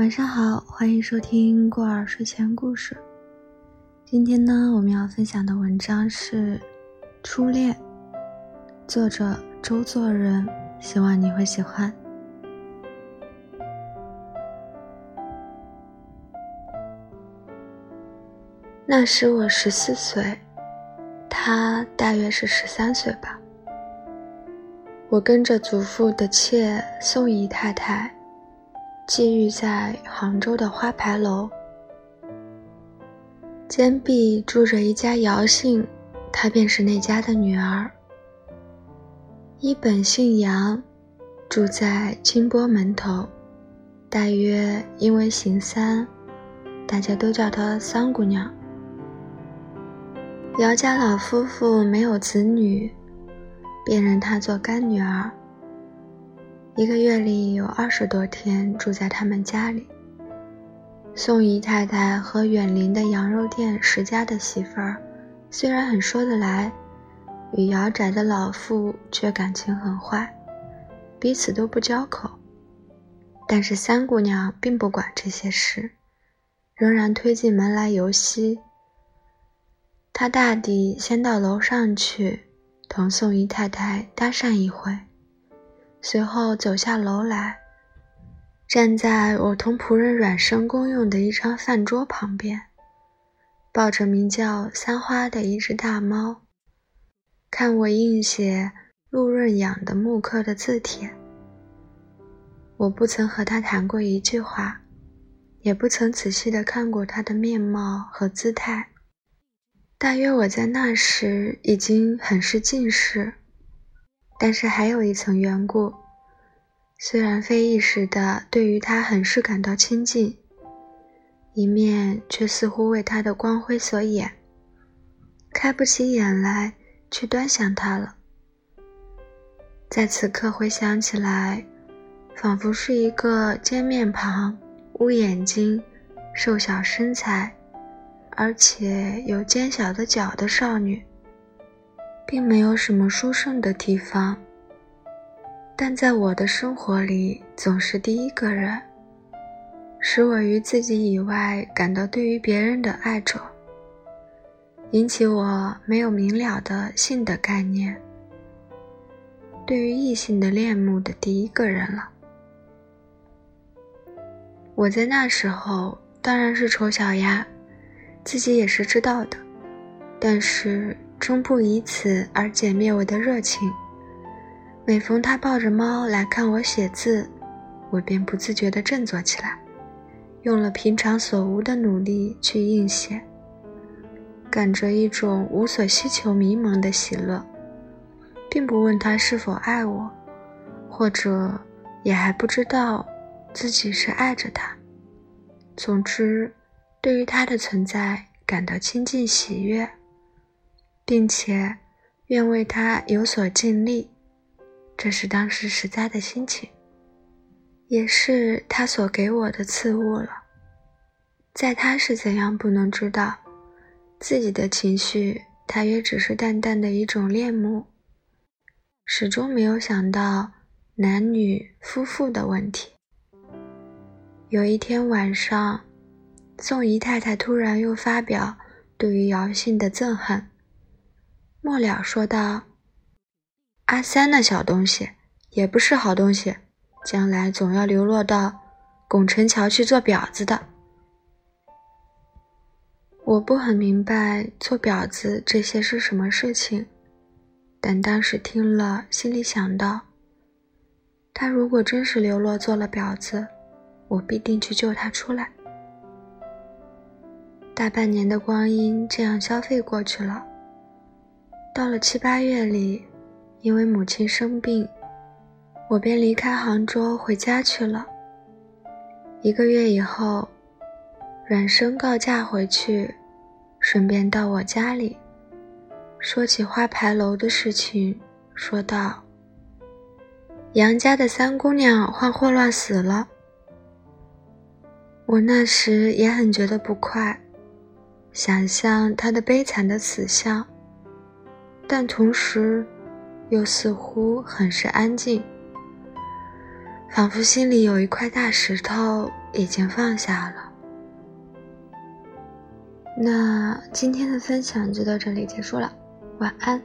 晚上好，欢迎收听过儿睡前故事。今天呢，我们要分享的文章是《初恋》，作者周作人，希望你会喜欢。那时我十四岁，他大约是十三岁吧。我跟着祖父的妾宋姨太太。寄寓在杭州的花牌楼，坚壁住着一家姚姓，她便是那家的女儿。一本姓杨，住在金波门头，大约因为姓三，大家都叫她三姑娘。姚家老夫妇没有子女，便认她做干女儿。一个月里有二十多天住在他们家里。宋姨太太和远邻的羊肉店石家的媳妇儿，虽然很说得来，与姚宅的老妇却感情很坏，彼此都不交口。但是三姑娘并不管这些事，仍然推进门来游戏。她大抵先到楼上去，同宋姨太太搭讪一回。随后走下楼来，站在我同仆人阮生公用的一张饭桌旁边，抱着名叫三花的一只大猫，看我印写陆润养的木刻的字帖。我不曾和他谈过一句话，也不曾仔细的看过他的面貌和姿态。大约我在那时已经很是近视。但是还有一层缘故，虽然非一时的对于他很是感到亲近，一面却似乎为他的光辉所掩，开不起眼来去端详他了。在此刻回想起来，仿佛是一个尖面庞、乌眼睛、瘦小身材，而且有尖小的脚的少女。并没有什么殊胜的地方，但在我的生活里总是第一个人，使我于自己以外感到对于别人的爱着，引起我没有明了的性的概念，对于异性的恋慕的第一个人了。我在那时候当然是丑小鸭，自己也是知道的，但是。终不以此而减灭我的热情。每逢他抱着猫来看我写字，我便不自觉地振作起来，用了平常所无的努力去应写，感着一种无所希求、迷茫的喜乐，并不问他是否爱我，或者也还不知道自己是爱着他。总之，对于他的存在感到亲近喜悦。并且愿为他有所尽力，这是当时实在的心情，也是他所给我的赐物了。在他是怎样不能知道，自己的情绪大约只是淡淡的一种恋慕，始终没有想到男女夫妇的问题。有一天晚上，宋姨太太突然又发表对于姚信的憎恨。末了说道：“阿三那小东西也不是好东西，将来总要流落到拱辰桥去做婊子的。”我不很明白做婊子这些是什么事情，但当时听了，心里想到：他如果真是流落做了婊子，我必定去救他出来。大半年的光阴这样消费过去了。到了七八月里，因为母亲生病，我便离开杭州回家去了。一个月以后，阮生告假回去，顺便到我家里，说起花牌楼的事情，说道：“杨家的三姑娘患霍乱死了。”我那时也很觉得不快，想象她的悲惨的死相。但同时，又似乎很是安静。仿佛心里有一块大石头已经放下了。那今天的分享就到这里结束了，晚安。